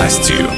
властью.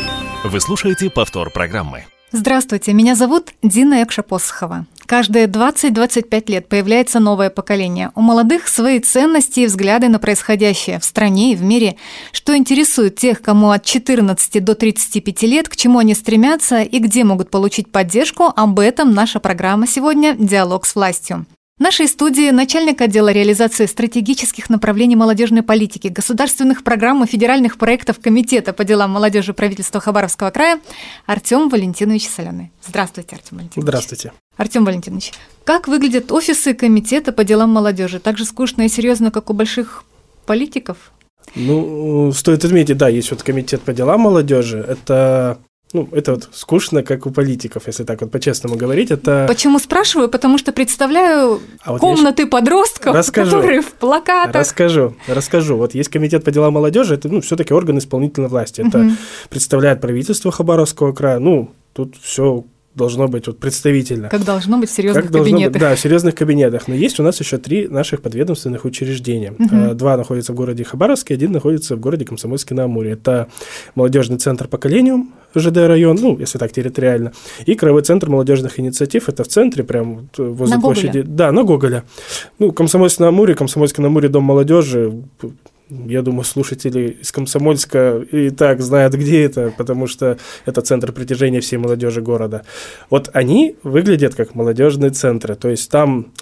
Вы слушаете повтор программы. Здравствуйте, меня зовут Дина Экша-Посохова. Каждые 20-25 лет появляется новое поколение. У молодых свои ценности и взгляды на происходящее в стране и в мире. Что интересует тех, кому от 14 до 35 лет, к чему они стремятся и где могут получить поддержку, об этом наша программа сегодня «Диалог с властью». В нашей студии начальник отдела реализации стратегических направлений молодежной политики, государственных программ и федеральных проектов Комитета по делам молодежи правительства Хабаровского края Артем Валентинович Соленый. Здравствуйте, Артем Валентинович. Здравствуйте. Артем Валентинович, как выглядят офисы Комитета по делам молодежи? Так же скучно и серьезно, как у больших политиков? Ну, стоит отметить, да, есть вот комитет по делам молодежи. Это ну, это вот скучно, как у политиков, если так вот по-честному говорить. Это... Почему спрашиваю? Потому что представляю а вот комнаты я... подростков, расскажу, которые в плакатах. Расскажу, расскажу. Вот есть комитет по делам молодежи, это ну, все-таки орган исполнительной власти. Это угу. представляет правительство Хабаровского края. Ну, тут все должно быть вот представительно. Как должно быть в серьезных как кабинетах. Быть, да, в серьезных кабинетах. Но есть у нас еще три наших подведомственных учреждения. Угу. Два находятся в городе Хабаровске, один находится в городе Комсомольске на Амуре. Это молодежный центр поколениум, ЖД район, ну, если так территориально, и Краевой центр молодежных инициатив, это в центре, прям возле на площади. Гоголя. Да, на Гоголя. Ну, Комсомольск на Амуре, Комсомольск на Амуре, Дом молодежи, я думаю, слушатели из Комсомольска и так знают, где это, потому что это центр притяжения всей молодежи города. Вот они выглядят как молодежные центры. То есть там,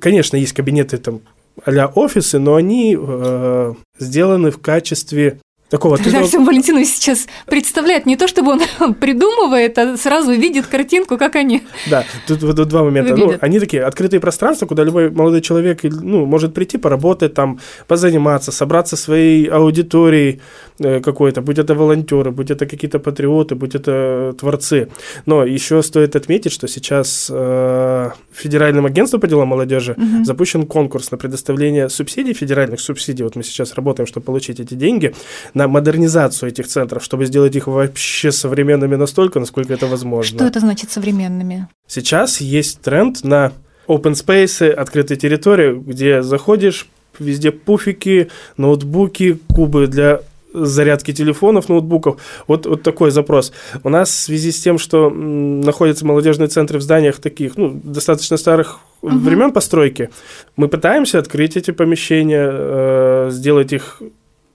конечно, есть кабинеты там а офисы, но они э, сделаны в качестве такого... Ты Артем Валентинович сейчас представляет не то, чтобы он придумывает, а сразу видит картинку, как они Да, тут, тут два момента. Ну, они такие открытые пространства, куда любой молодой человек ну, может прийти, поработать там, позаниматься, собраться своей аудиторией э, какой-то, будь это волонтеры, будь это какие-то патриоты, будь это творцы. Но еще стоит отметить, что сейчас э, Федеральным агентством по делам молодежи угу. запущен конкурс на предоставление субсидий, федеральных субсидий. Вот мы сейчас работаем, чтобы получить эти деньги на модернизацию этих центров, чтобы сделать их вообще современными настолько, насколько это возможно. Что это значит современными? Сейчас есть тренд на open space, открытые территории, где заходишь, везде пуфики, ноутбуки, кубы для зарядки телефонов, ноутбуков. Вот, вот такой запрос. У нас в связи с тем, что находятся молодежные центры в зданиях таких, ну, достаточно старых угу. времен постройки, мы пытаемся открыть эти помещения, э, сделать их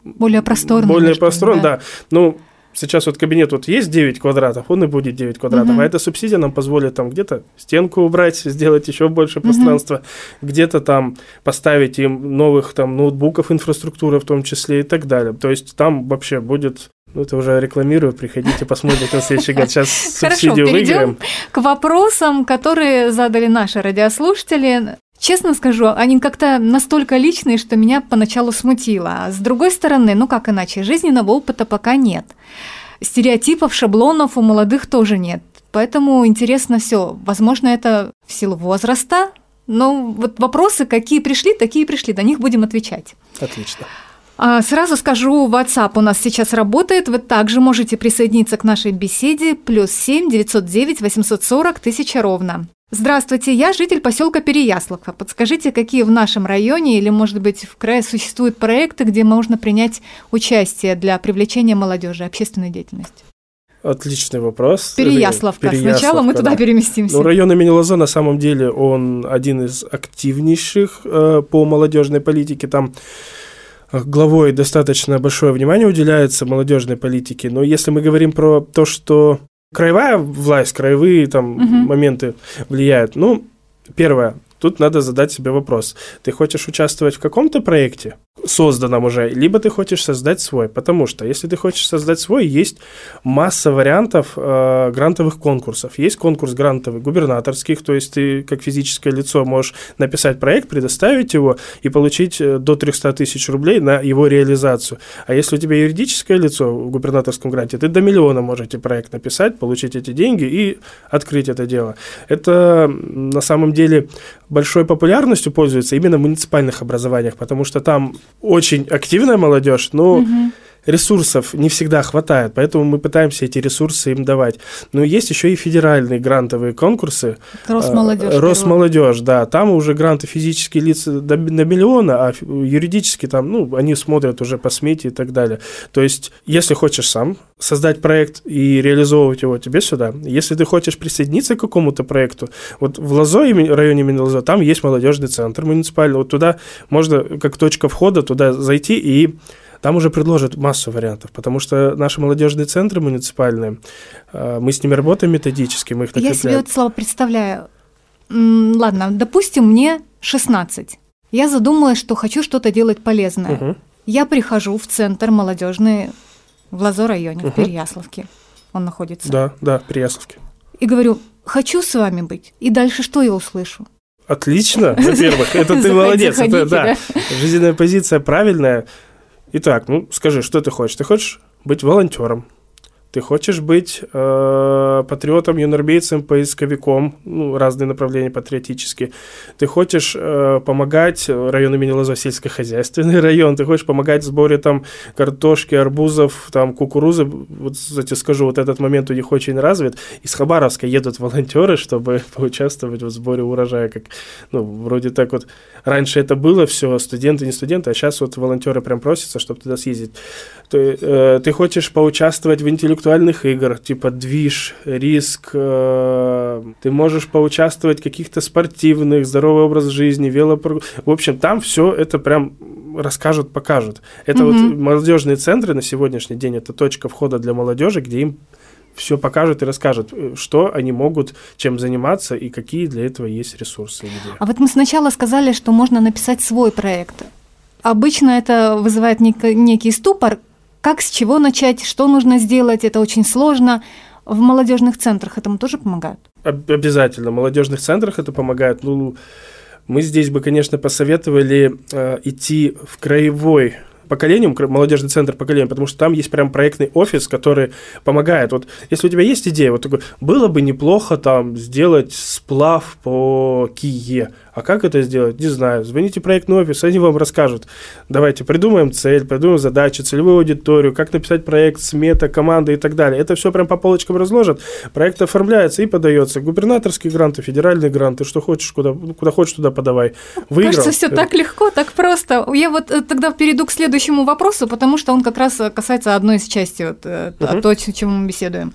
более просторный. Более просторный, да. да. Ну, сейчас вот кабинет вот есть 9 квадратов, он и будет 9 квадратов, угу. а эта субсидия нам позволит там где-то стенку убрать, сделать еще больше пространства, угу. где-то там поставить им новых там ноутбуков, инфраструктуры в том числе и так далее. То есть там вообще будет ну, это уже рекламирую, приходите, посмотрите на следующий год. Сейчас субсидию Хорошо, выиграем. к вопросам, которые задали наши радиослушатели. Честно скажу, они как-то настолько личные, что меня поначалу смутило. А с другой стороны, ну как иначе, жизненного опыта пока нет. Стереотипов, шаблонов у молодых тоже нет. Поэтому интересно все. Возможно, это в силу возраста, но вот вопросы, какие пришли, такие пришли, до них будем отвечать. Отлично. А, сразу скажу, WhatsApp у нас сейчас работает. Вы также можете присоединиться к нашей беседе. Плюс 7 909 840 тысяча ровно. Здравствуйте, я житель поселка Переяславка. Подскажите, какие в нашем районе или, может быть, в крае существуют проекты, где можно принять участие для привлечения молодежи, общественной деятельности? Отличный вопрос. Переяславка. Переяславка Сначала мы туда переместимся. Ну, район имени Лоза на самом деле он один из активнейших э, по молодежной политике. Там главой достаточно большое внимание уделяется молодежной политике. Но если мы говорим про то, что краевая власть, краевые там угу. моменты влияют. Ну, первое, тут надо задать себе вопрос. Ты хочешь участвовать в каком-то проекте? Созданном уже, либо ты хочешь создать свой. Потому что если ты хочешь создать свой, есть масса вариантов э, грантовых конкурсов. Есть конкурс грантовый губернаторских, то есть ты как физическое лицо можешь написать проект, предоставить его и получить э, до 300 тысяч рублей на его реализацию. А если у тебя юридическое лицо в губернаторском гранте, ты до миллиона можете проект написать, получить эти деньги и открыть это дело. Это на самом деле большой популярностью пользуется именно в муниципальных образованиях, потому что там очень активная молодежь, но угу. Ресурсов не всегда хватает, поэтому мы пытаемся эти ресурсы им давать. Но есть еще и федеральные грантовые конкурсы. Росмолодежь. Росмолодежь, да. Там уже гранты физические лица до, на миллиона, а юридически там, ну, они смотрят уже по смете и так далее. То есть, если хочешь сам создать проект и реализовывать его, тебе сюда. Если ты хочешь присоединиться к какому-то проекту, вот в Лазо, районе имени Лазо, там есть молодежный центр муниципальный, вот туда можно, как точка входа, туда зайти и там уже предложат массу вариантов, потому что наши молодежные центры муниципальные, а, мы с ними работаем методически, мы их Я себе вот слово представляю. Ладно, допустим, мне 16. Я задумалась, что хочу что-то делать полезное. Угу. Я прихожу в центр молодежный в Лазо районе, угу. в Переяславке. Он находится. Да, да, в Переяславке. И говорю, хочу с вами быть. И дальше что я услышу? Отлично, во-первых, это ты молодец, это да, жизненная позиция правильная. Итак, ну скажи, что ты хочешь? Ты хочешь быть волонтером? Ты хочешь быть э, патриотом, юнорбейцем, поисковиком, ну, разные направления патриотические. Ты хочешь э, помогать району имени Лозов, сельскохозяйственный район. Ты хочешь помогать в сборе там картошки, арбузов, там кукурузы. Вот, кстати, скажу, вот этот момент у них очень развит. Из Хабаровска едут волонтеры, чтобы поучаствовать в сборе урожая. Как, ну, вроде так вот. Раньше это было все, студенты, не студенты, а сейчас вот волонтеры прям просятся, чтобы туда съездить. Ты, э, ты хочешь поучаствовать в интеллектуальном интеллектуальных игр, типа движ, риск, э, ты можешь поучаствовать в каких-то спортивных, здоровый образ жизни, велопрогулки. В общем, там все это прям расскажут, покажут. Это mm-hmm. вот молодежные центры на сегодняшний день, это точка входа для молодежи, где им все покажут и расскажут, э, что они могут, чем заниматься и какие для этого есть ресурсы. Где. А вот мы сначала сказали, что можно написать свой проект. Обычно это вызывает нек- некий ступор, как, с чего начать, что нужно сделать, это очень сложно. В молодежных центрах этому тоже помогают? Обязательно. В молодежных центрах это помогает. Ну, мы здесь бы, конечно, посоветовали э, идти в краевой поколением, молодежный центр поколения, потому что там есть прям проектный офис, который помогает. Вот если у тебя есть идея, вот такой, было бы неплохо там сделать сплав по Кие, а как это сделать? Не знаю. Звоните в проектный офис, они вам расскажут. Давайте придумаем цель, придумаем задачу, целевую аудиторию, как написать проект, смета, команда и так далее. Это все прям по полочкам разложат. Проект оформляется и подается. Губернаторские гранты, федеральные гранты, что хочешь, куда, куда хочешь, туда подавай. Выиграл. Кажется, все так легко, так просто. Я вот э, тогда перейду к следующему вопросу, потому что он как раз касается одной из частей, вот, угу. то, о чем мы беседуем.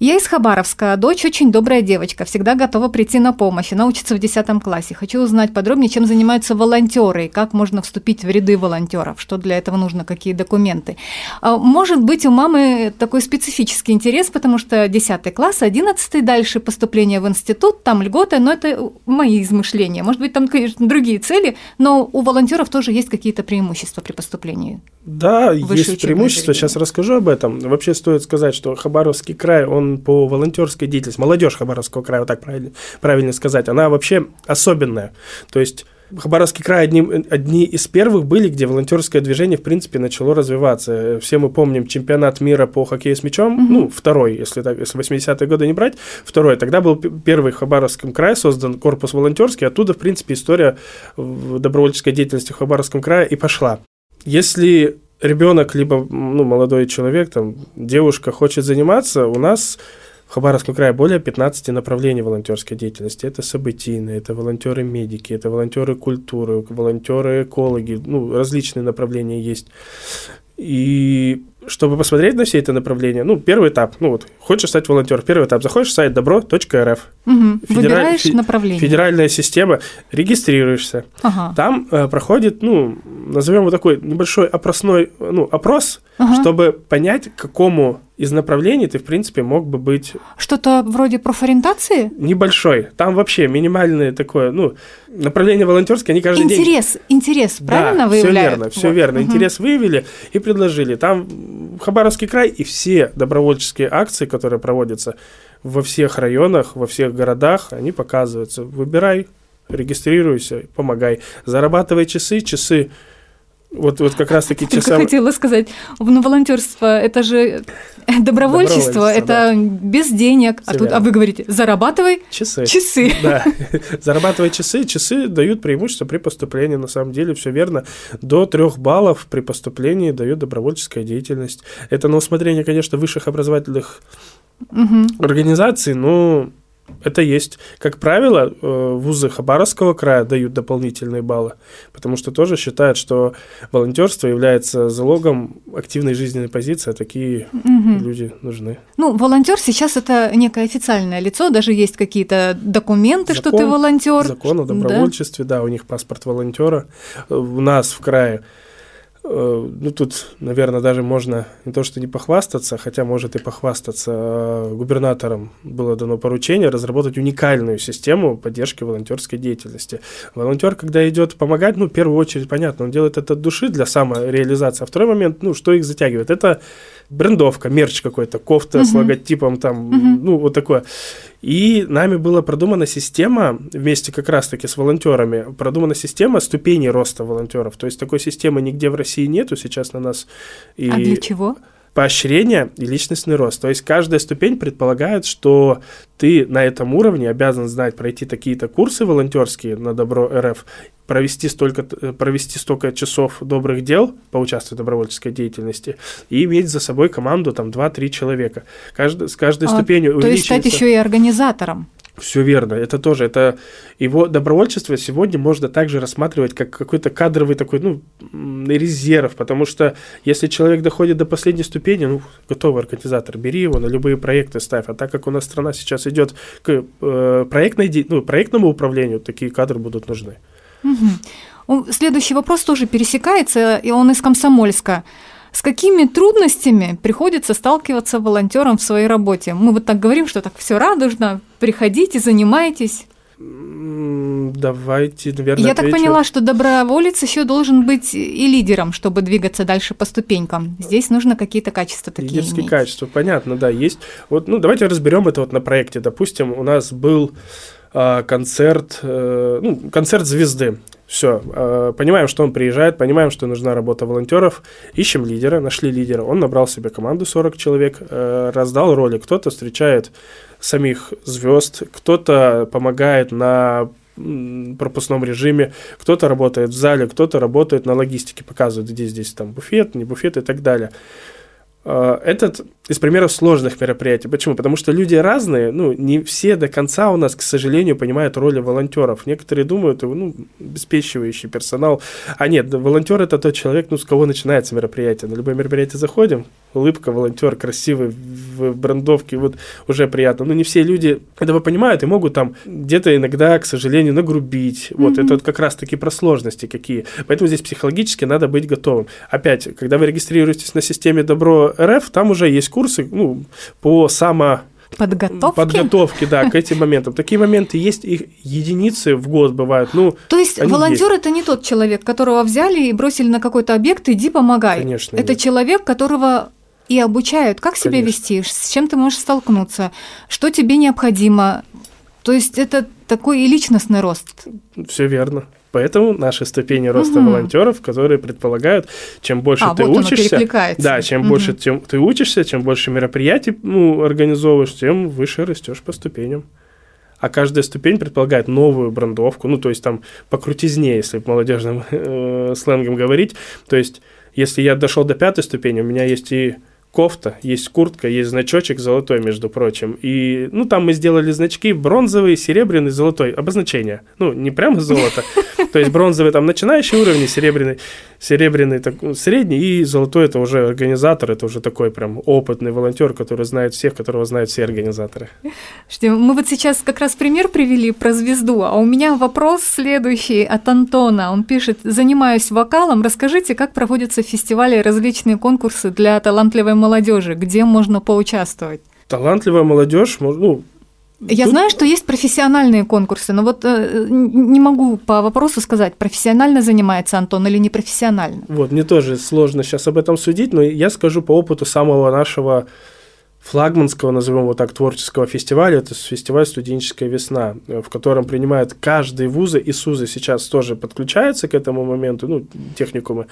Я из Хабаровска, дочь очень добрая девочка, всегда готова прийти на помощь. Она учится в 10 классе. Хочу узнать подробнее, чем занимаются волонтеры и как можно вступить в ряды волонтеров, что для этого нужно, какие документы. А, может быть, у мамы такой специфический интерес, потому что 10 класс, 11 дальше поступление в институт, там льготы, но это мои измышления. Может быть, там, конечно, другие цели, но у волонтеров тоже есть какие-то преимущества при поступлении. Да, есть преимущества, сейчас расскажу об этом. Вообще стоит сказать, что Хабаровский край, он по волонтерской деятельности, молодежь Хабаровского края, вот так правильно, правильно сказать, она вообще особенная. То есть Хабаровский край одни, одни из первых были, где волонтерское движение, в принципе, начало развиваться. Все мы помним чемпионат мира по хоккею с мячом, mm-hmm. ну, второй, если, так, если 80-е годы не брать, второй. Тогда был первый в Хабаровском крае создан корпус волонтерский, оттуда, в принципе, история добровольческой деятельности в Хабаровском крае и пошла. Если ребенок, либо ну, молодой человек, там, девушка хочет заниматься, у нас в Хабаровском крае более 15 направлений волонтерской деятельности. Это событийные, это волонтеры-медики, это волонтеры культуры, волонтеры-экологи, ну, различные направления есть. И чтобы посмотреть на все это направления, ну, первый этап, ну вот, хочешь стать волонтером, первый этап, заходишь в сайт добро.рф. Угу. Федераль... Выбираешь фе... направление. Федеральная система, регистрируешься. Ага. Там э, проходит, ну, назовем его такой небольшой опросной, ну, опрос, ага. чтобы понять, к какому из направлений ты, в принципе, мог бы быть... Что-то вроде профориентации? Небольшой. Там вообще минимальное такое, ну, направление волонтерское, они каждый интерес, день... Интерес, интерес, правильно да, выявляют? все верно, все вот. верно. Угу. Интерес выявили и предложили. Там Хабаровский край и все добровольческие акции, которые проводятся во всех районах, во всех городах, они показываются. Выбирай, регистрируйся, помогай. Зарабатывай часы, часы Вот, вот как раз-таки Только часам... хотела сказать, ну, волонтерство это же добровольчество, Добровольчество, это да. без денег. А Всё тут, а вы говорите, зарабатывай Часы. часы. Да, зарабатывать часы. Часы дают преимущество при поступлении, на самом деле, все верно. До трех баллов при поступлении дает добровольческая деятельность. Это на усмотрение, конечно, высших образовательных Мгм. организаций, но это есть. Как правило, э, вузы Хабаровского края дают дополнительные баллы, потому что тоже считают, что волонтерство является залогом активной жизненной позиции, а такие Мгм. люди нужны. Ну, волонтер сейчас это некое официальное лицо, даже есть какие-то документы, что ты Закон- волонтер. Закон о Да. добровольчестве, да. у них паспорт волонтера. Э, У нас в крае, ну тут, наверное, даже можно не то что не похвастаться, хотя может и похвастаться, э, губернатором было дано поручение разработать уникальную систему поддержки волонтерской деятельности. Волонтер, когда идет помогать, ну, в первую очередь, понятно, он делает это от души для самореализации, а второй момент, ну, что их затягивает, это брендовка, мерч какой-то, кофта с Мгм. логотипом там, Мгм. ну, вот такое. И нами была продумана система, вместе как раз-таки с волонтерами, продумана система ступеней роста волонтеров. То есть такой системы нигде в России нету сейчас на нас. И А для чего? поощрение и личностный рост. То есть каждая ступень предполагает, что ты на этом уровне обязан знать, пройти такие-то курсы волонтерские на Добро РФ, провести столько, э, провести столько часов добрых дел, поучаствовать в добровольческой деятельности и иметь за собой команду там 2-3 человека. Каждый, с каждой А, ступенью То есть стать еще и организатором. все верно, это тоже, это его добровольчество сегодня можно также рассматривать как какой-то кадровый такой, ну, резерв, потому что если человек доходит до последней ступени, ну, готовый организатор, бери его на любые проекты ставь, а так как у нас страна сейчас идет к э, проектной, ну, проектному управлению, такие кадры будут нужны. О, Следующий вопрос тоже пересекается, и он из Комсомольска. С какими трудностями приходится сталкиваться волонтерам в своей работе? Мы вот так говорим, что так все радужно, приходите, занимайтесь. Давайте, наверное, Я так отвечу. поняла, что доброволец еще должен быть и лидером, чтобы двигаться дальше по ступенькам. Здесь нужно какие-то качества такие Лидерские иметь. качества, понятно, да, есть. Вот, ну, давайте разберем это вот на проекте. Допустим, у нас был концерт, э, ну, концерт звезды. Все, понимаем, что он приезжает, понимаем, что нужна работа волонтеров, ищем лидера, нашли лидера, он набрал себе команду 40 человек, э, раздал роли, кто-то встречает самих звезд, кто-то помогает на пропускном режиме, кто-то работает в зале, кто-то работает на логистике, показывает, где здесь там буфет, не буфет и так далее. Э, Этот из примеров сложных мероприятий. Почему? Потому что люди разные, ну, не все до конца у нас, к сожалению, понимают роли волонтеров. Некоторые думают, ну, обеспечивающий персонал. А нет, волонтер это тот человек, ну, с кого начинается мероприятие. На любое мероприятие заходим, улыбка, волонтер, красивый, в брендовке, вот уже приятно. Но не все люди этого понимают и могут там где-то иногда, к сожалению, нагрубить. Вот, это вот как раз-таки про сложности какие. Поэтому здесь психологически надо быть готовым. Опять, когда вы регистрируетесь на системе Добро РФ, там уже есть курсы ну, по само Подготовки? подготовке, да, к этим моментам. Такие моменты есть, их единицы в год бывают. Ну, То есть волонтер это не тот человек, которого взяли и бросили на какой-то объект, иди помогай. Конечно, Это нет. человек, которого и обучают, как себя Конечно. вести, с чем ты можешь столкнуться, что тебе необходимо. То есть это такой и личностный рост. все верно. Поэтому наши ступени роста Мгм. волонтеров, которые предполагают, чем больше а, ты вот учишься, да, чем Мгм. больше тем ты учишься, чем больше мероприятий ну, организовываешь, тем выше растешь по ступеням. А каждая ступень предполагает новую брендовку, ну, то есть там по крутизне, если молодежным э, сленгом говорить. То есть, если я дошел до пятой ступени, у меня есть и кофта, есть куртка, есть значочек золотой, между прочим. И, ну, там мы сделали значки бронзовый, серебряный, золотой, обозначение. Ну, не прямо золото, то есть бронзовый там начинающий уровень, серебряный, серебряный так, средний, и золотой это уже организатор, это уже такой прям опытный волонтер, который знает всех, которого знают все организаторы. Мы вот сейчас как раз пример привели про звезду, а у меня вопрос следующий от Антона. Он пишет, занимаюсь вокалом, расскажите, как проводятся фестивали и различные конкурсы для талантливой молодежи, где можно поучаствовать? Талантливая молодежь, ну, Я Тут- знаю, что есть профессиональные конкурсы, но вот э, не могу по вопросу сказать, профессионально занимается Антон или не профессионально. Вот, мне тоже сложно сейчас об этом судить, но я скажу по опыту самого нашего флагманского, назовем его так, творческого фестиваля. Это фестиваль «Студенческая весна», в котором принимают каждый вузы, и СУЗы сейчас тоже подключаются к этому моменту, ну, техникумы.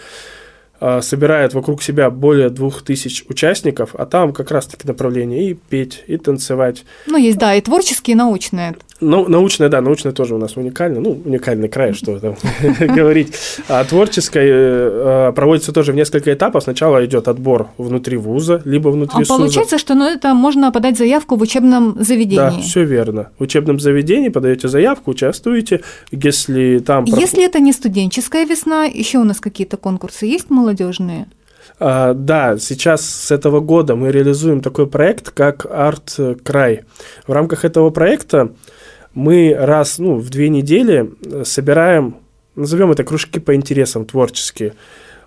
А, собирает вокруг себя более двух тысяч участников, а там как раз-таки направление и петь, и танцевать. Ну, есть, да, и творческие, и научные. Ну, научное, да, научное тоже у нас уникально. Ну, уникальный край, что там говорить. А творческое э, э, проводится тоже в несколько этапов. Сначала идет отбор внутри вуза, либо внутри а получается, что ну, это можно подать заявку в учебном заведении. Да, все верно. В учебном заведении подаете заявку, участвуете. Если там... Если это не студенческая весна, еще у нас какие-то конкурсы есть молодежные? А, да, сейчас с этого года мы реализуем такой проект, как Арт Край. В рамках этого проекта мы раз ну, в две недели э, собираем, назовем это кружки по интересам творческие.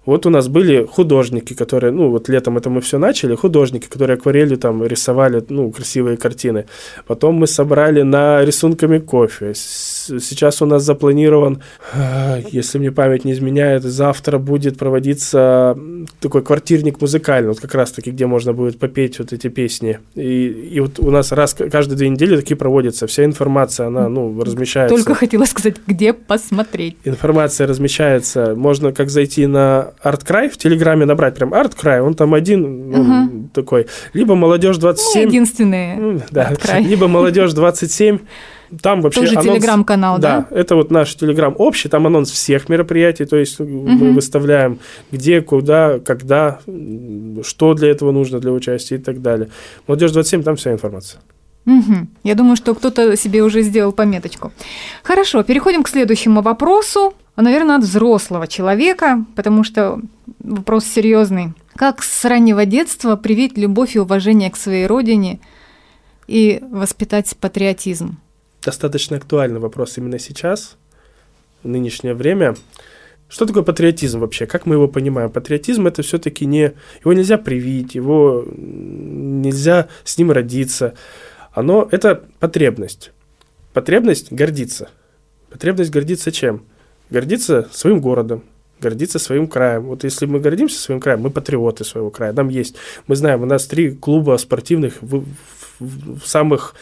Вот у нас были художники, которые, ну, вот летом это мы все начали, художники, которые акварелью там рисовали, ну, красивые картины. Потом мы собрали на рисунками кофе. Сейчас у нас запланирован, а, если мне память не изменяет, завтра будет проводиться такой квартирник музыкальный, вот как раз-таки, где можно будет попеть вот эти песни. И, и вот у нас раз каждые две недели такие проводятся. Вся информация, она, ну, размещается. Только хотела сказать, где посмотреть. Информация размещается. Можно как зайти на Арткрай в Телеграме набрать прям Арткрай, он там один ну, угу. такой. Либо Молодежь 27. Ну, единственные. Ну, да. Либо Молодежь 27. Там вообще Тоже анонс, телеграм-канал, да? Да, это вот наш телеграм общий, там анонс всех мероприятий, то есть угу. мы выставляем где, куда, когда, что для этого нужно для участия и так далее. Молодежь 27, там вся информация. Угу. Я думаю, что кто-то себе уже сделал пометочку. Хорошо, переходим к следующему вопросу. Наверное, от взрослого человека, потому что вопрос серьезный. Как с раннего детства привить любовь и уважение к своей родине и воспитать патриотизм? Достаточно актуальный вопрос именно сейчас, в нынешнее время. Что такое патриотизм вообще? Как мы его понимаем? Патриотизм это все-таки не... Его нельзя привить, его нельзя с ним родиться оно это потребность. Потребность гордиться. Потребность гордиться чем? Гордиться своим городом, гордиться своим краем. Вот если мы гордимся своим краем, мы патриоты своего края. Нам есть, мы знаем, у нас три клуба спортивных в, в, в самых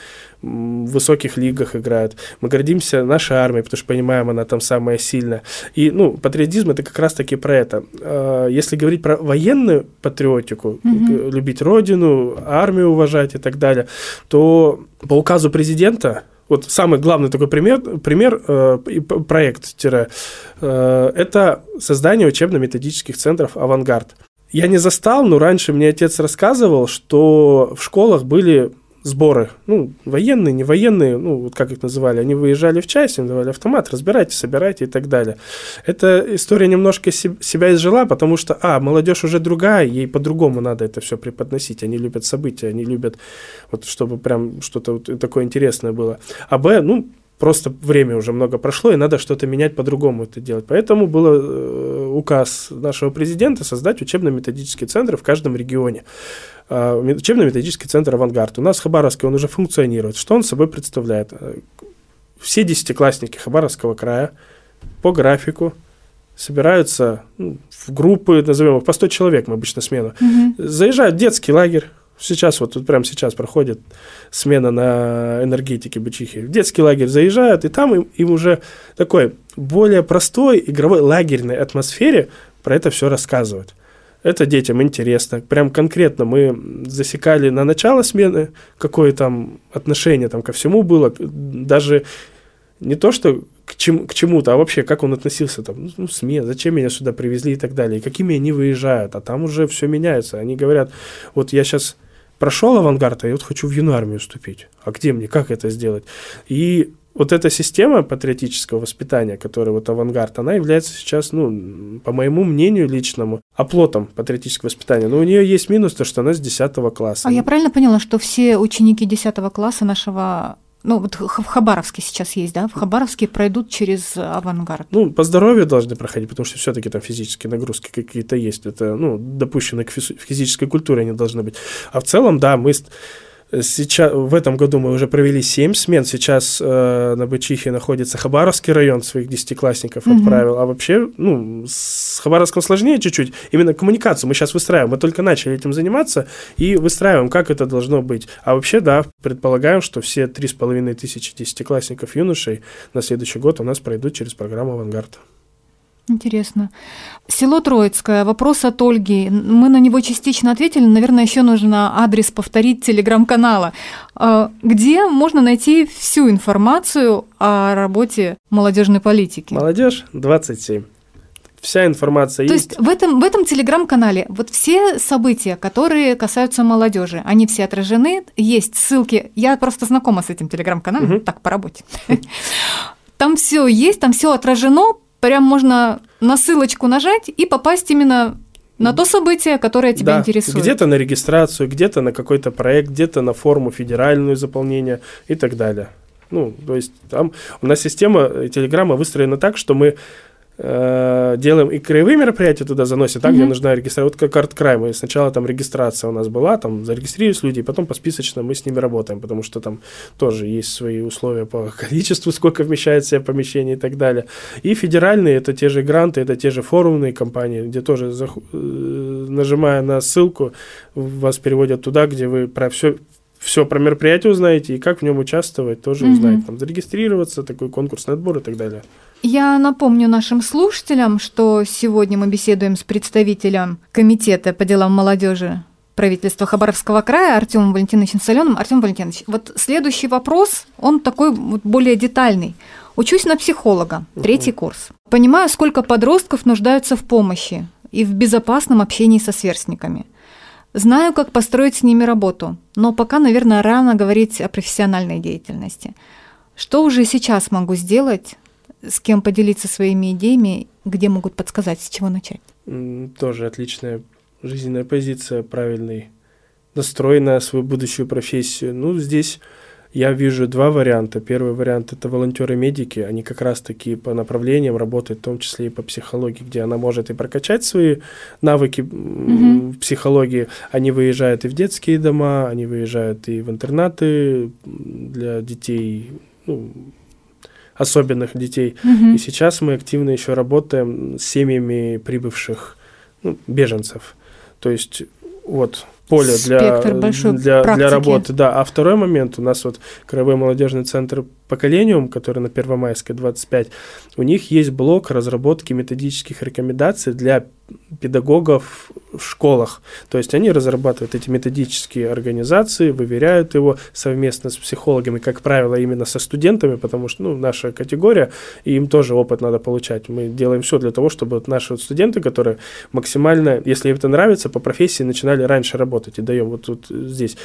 высоких лигах играют. Мы гордимся нашей армией, потому что понимаем, она там самая сильная. И, ну, патриотизм это как раз-таки про это. А, если говорить про военную патриотику, mm-hmm. любить родину, армию уважать и так далее, то по указу президента вот самый главный такой пример, пример э, проект э, это создание учебно-методических центров «Авангард». Я не застал, но раньше мне отец рассказывал, что в школах были сборы, ну, военные, не военные, ну, вот как их называли, они выезжали в часть, им давали автомат, разбирайте, собирайте и так далее. Эта история немножко себя изжила, потому что, а, молодежь уже другая, ей по-другому надо это все преподносить, они любят события, они любят, вот, чтобы прям что-то вот такое интересное было. А, б, ну, просто время уже много прошло, и надо что-то менять по-другому это делать. Поэтому был э, указ нашего президента создать учебно-методические центры в каждом регионе. Э, учебно-методический центр «Авангард». У нас в Хабаровске он уже функционирует. Что он собой представляет? Э, все десятиклассники Хабаровского края по графику собираются ну, в группы, назовем их, по 100 человек мы обычно смену, угу. заезжают в детский лагерь, Сейчас вот тут прямо сейчас проходит смена на энергетике Бычихи. В детский лагерь заезжают, и там им, им уже такой более простой игровой лагерной атмосфере про это все рассказывают. Это детям интересно. Прям конкретно мы засекали на начало смены, какое там отношение там ко всему было. Даже не то, что к, чем, к чему-то, а вообще, как он относился там, ну, СМИ, зачем меня сюда привезли и так далее, и какими они выезжают, а там уже все меняется. Они говорят, вот я сейчас прошел авангард, а я вот хочу в юную армию вступить. А где мне, как это сделать? И вот эта система патриотического воспитания, которая вот авангард, она является сейчас, ну, по моему мнению личному, оплотом патриотического воспитания. Но у нее есть минус, то, что она с 10 класса. А я правильно поняла, что все ученики 10 класса нашего ну, вот в Хабаровске сейчас есть, да? В Хабаровске пройдут через авангард. Ну, по здоровью должны проходить, потому что все-таки там физические нагрузки какие-то есть. Это, ну, допущено к физической культуре они должны быть. А в целом, да, мы Сейчас, в этом году мы уже провели 7 смен. Сейчас э, на Бычихе находится Хабаровский район, своих десятиклассников угу. отправил. А вообще, ну, с Хабаровском сложнее чуть-чуть. Именно коммуникацию мы сейчас выстраиваем. Мы только начали этим заниматься и выстраиваем, как это должно быть. А вообще, да, предполагаем, что все 3,5 тысячи десятиклассников юношей на следующий год у нас пройдут через программу «Авангард». Интересно. Село Троицкое. Вопрос от Ольги. Мы на него частично ответили. Наверное, еще нужно адрес повторить телеграм-канала. А, где можно найти всю информацию о работе молодежной политики? Молодежь 27 вся информация То есть. То есть в этом, в этом телеграм-канале вот все события, которые касаются молодежи, они все отражены, есть ссылки. Я просто знакома с этим телеграм-каналом, угу. так, по работе. Там все есть, там все отражено, прям можно на ссылочку нажать и попасть именно на то событие, которое тебя да, интересует. Где-то на регистрацию, где-то на какой-то проект, где-то на форму федеральную заполнение и так далее. Ну, то есть там у нас система Телеграма выстроена так, что мы Э, делаем и краевые мероприятия туда заносим, так, mm-hmm. где нужна регистрация. Вот как карт край, мы сначала там регистрация у нас была, там зарегистрировались люди, и потом посписочно мы с ними работаем, потому что там тоже есть свои условия по количеству, сколько вмещает себе помещений и так далее. И федеральные, это те же гранты, это те же форумные компании, где тоже, зах... Э, нажимая на ссылку, вас переводят туда, где вы про все все про мероприятие узнаете и как в нем участвовать, тоже mm-hmm. узнаете. Там зарегистрироваться, такой конкурсный отбор и так далее. Я напомню нашим слушателям, что сегодня мы беседуем с представителем Комитета по делам молодежи правительства Хабаровского края Артемом Валентиновичем Соленым. Артем Валентинович, вот следующий вопрос, он такой вот более детальный. Учусь на психолога, третий угу. курс. Понимаю, сколько подростков нуждаются в помощи и в безопасном общении со сверстниками. Знаю, как построить с ними работу, но пока, наверное, рано говорить о профессиональной деятельности. Что уже сейчас могу сделать, с кем поделиться своими идеями, где могут подсказать, с чего начать? Тоже отличная жизненная позиция, правильный настрой на свою будущую профессию. Ну, здесь я вижу два варианта. Первый вариант – это волонтеры-медики. Они как раз-таки по направлениям работают, в том числе и по психологии, где она может и прокачать свои навыки mm-hmm. психологии. Они выезжают и в детские дома, они выезжают и в интернаты для детей, ну, особенных детей. Угу. И сейчас мы активно еще работаем с семьями прибывших ну, беженцев. То есть вот поле для, для, для работы. Да. А второй момент, у нас вот Краевой молодежный центр Поколениум, который на Первомайской 25, у них есть блок разработки методических рекомендаций для педагогов в школах. То есть они разрабатывают эти методические организации, выверяют его совместно с психологами, как правило, именно со студентами, потому что ну, наша категория, и им тоже опыт надо получать. Мы делаем все для того, чтобы вот наши вот студенты, которые максимально, если им это нравится, по профессии начинали раньше работать. И даем вот тут здесь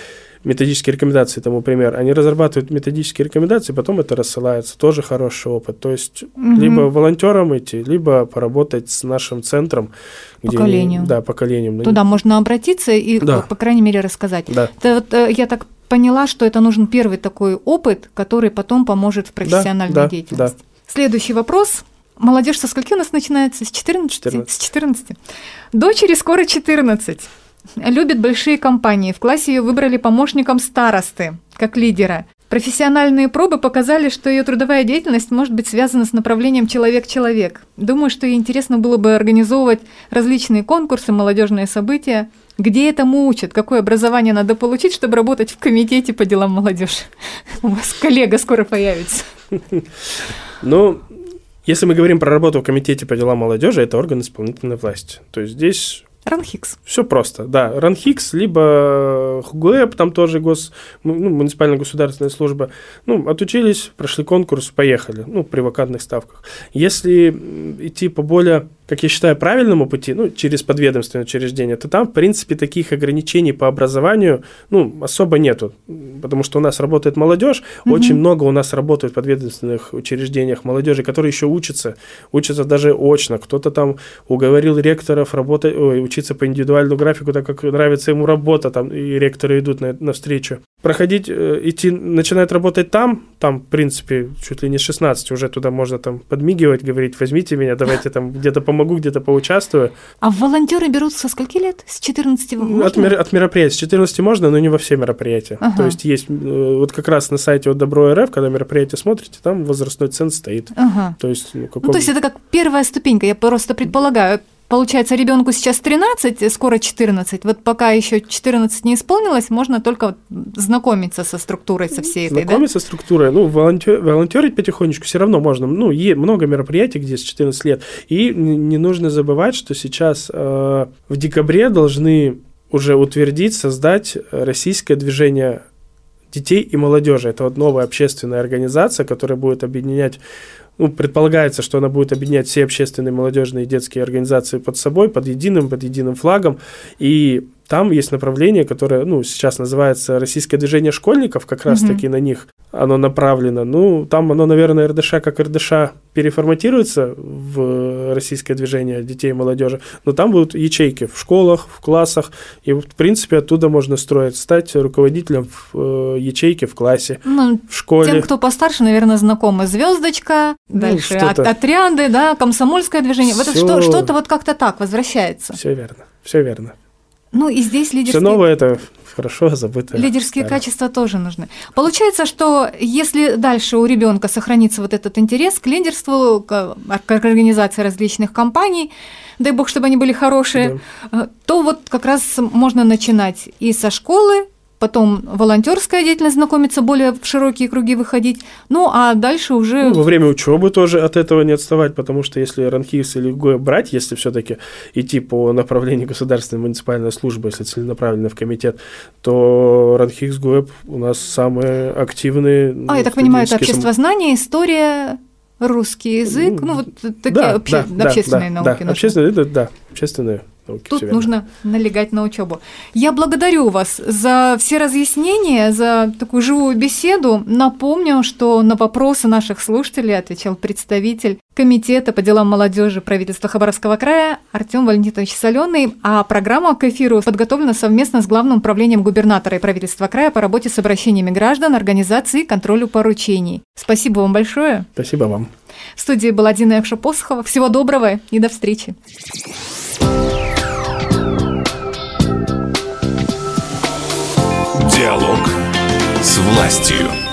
методические рекомендации, тому пример. Они разрабатывают методические рекомендации, потом это рассылается. Тоже хороший опыт. То есть угу. либо волонтером идти, либо поработать с нашим центром. Поколением. Где, да, поколением. Туда можно обратиться и, да. по крайней мере, рассказать. Да. Это вот, э, я так поняла, что это нужен первый такой опыт, который потом поможет в профессиональной да, да, деятельности. Да. Следующий вопрос. Молодежь со скольки у нас начинается? С 14? 14. С 14. Дочери скоро 14 любит большие компании. В классе ее выбрали помощником старосты, как лидера. Профессиональные пробы показали, что ее трудовая деятельность может быть связана с направлением человек-человек. Думаю, что ей интересно было бы организовывать различные конкурсы, молодежные события. Где этому учат? Какое образование надо получить, чтобы работать в комитете по делам молодежи? У вас коллега скоро появится. Ну, если мы говорим про работу в комитете по делам молодежи, это орган исполнительной власти. То есть здесь Ранхикс. Все просто, да. Ранхикс, либо ХГУЭП, там тоже гос, ну, муниципальная государственная служба. Ну, отучились, прошли конкурс, поехали, ну, при вакантных ставках. Если идти по более как я считаю, правильному пути, ну, через подведомственное учреждение, то там, в принципе, таких ограничений по образованию, ну, особо нету. Потому что у нас работает молодежь, угу. очень много у нас работает в подведомственных учреждениях молодежи, которые еще учатся, учатся даже очно. Кто-то там уговорил ректоров работать, ой, учиться по индивидуальному графику, так как нравится ему работа, там, и ректоры идут на, навстречу. проходить, э, идти, начинает работать там, там, в принципе, чуть ли не с 16, уже туда можно там подмигивать, говорить, возьмите меня, давайте там где-то помогу, где-то поучаствую. А волонтеры берут со скольки лет? С 14 можно? От, мер, от мероприятий. С 14 можно, но не во все мероприятия. Ага. То есть есть, э, вот как раз на сайте вот Добро РФ, когда мероприятие смотрите, там возрастной цен стоит. Ага. То есть, ну, каком... Ну, то есть это как первая ступенька, я просто предполагаю. Получается, ребенку сейчас 13, скоро 14. Вот пока еще 14 не исполнилось, можно только знакомиться со структурой, со всей этой, Знакомиться да? со структурой, ну, волонтер, волонтерить потихонечку все равно можно. Ну, е, много мероприятий, где с 14 лет. И не нужно забывать, что сейчас э, в декабре должны уже утвердить, создать российское движение детей и молодежи. Это вот новая общественная организация, которая будет объединять ну, предполагается, что она будет объединять все общественные, молодежные и детские организации под собой, под единым, под единым флагом. И там есть направление, которое, ну, сейчас называется «Российское движение школьников», как раз-таки mm-hmm. на них оно направлено. Ну, там оно, наверное, РДШ как РДШ переформатируется в российское движение детей и молодежи, но там будут ячейки в школах, в классах, и, в принципе, оттуда можно строить, стать руководителем в э, ячейке в классе, ну, в школе. Тем, кто постарше, наверное, знакомы. Звездочка, ну, дальше от, отряды, да, комсомольское движение. Вот это что, что-то вот как-то так возвращается. Все верно, все верно. Ну и здесь лидерские... Все новое это хорошо забыто. Лидерские старое. качества тоже нужны. Получается, что если дальше у ребенка сохранится вот этот интерес к лидерству, к, к организации различных компаний, дай бог, чтобы они были хорошие, да. то вот как раз можно начинать и со школы, потом волонтерская деятельность знакомиться, более в широкие круги выходить, ну а дальше уже... Ну, во время учебы тоже от этого не отставать, потому что если ранхис или ГОЭ брать, если все-таки идти по направлению государственной муниципальной службы, если целенаправленно в комитет, то ранхис ГОЭП у нас самые активные. А, я так понимаю, это обществознание, история, русский язык, ну вот такие да, обще... да, общественные да, науки. Да, общественные, да, да, общественные науки. Тут нужно налегать на учебу. Я благодарю вас за все разъяснения, за такую живую беседу. Напомню, что на вопросы наших слушателей отвечал представитель Комитета по делам молодежи правительства Хабаровского края Артем Валентинович Соленый, а программа к эфиру подготовлена совместно с Главным управлением губернатора и правительства края по работе с обращениями граждан, организации и контролю поручений. Спасибо вам большое. Спасибо вам. В студии была Дина Якша-Посохова. Всего доброго и до встречи. Диалог с властью.